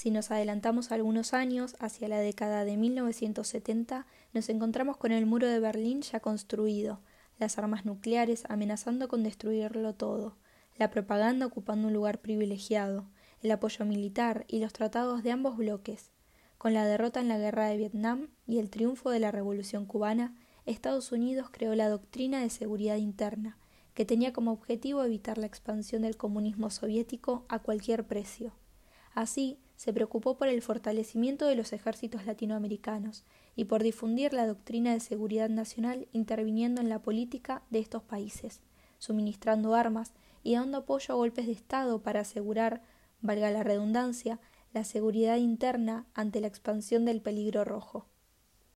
Si nos adelantamos algunos años, hacia la década de 1970, nos encontramos con el muro de Berlín ya construido, las armas nucleares amenazando con destruirlo todo, la propaganda ocupando un lugar privilegiado, el apoyo militar y los tratados de ambos bloques. Con la derrota en la guerra de Vietnam y el triunfo de la Revolución cubana, Estados Unidos creó la doctrina de seguridad interna, que tenía como objetivo evitar la expansión del comunismo soviético a cualquier precio. Así, se preocupó por el fortalecimiento de los ejércitos latinoamericanos y por difundir la doctrina de seguridad nacional interviniendo en la política de estos países, suministrando armas y dando apoyo a golpes de Estado para asegurar, valga la redundancia, la seguridad interna ante la expansión del peligro rojo.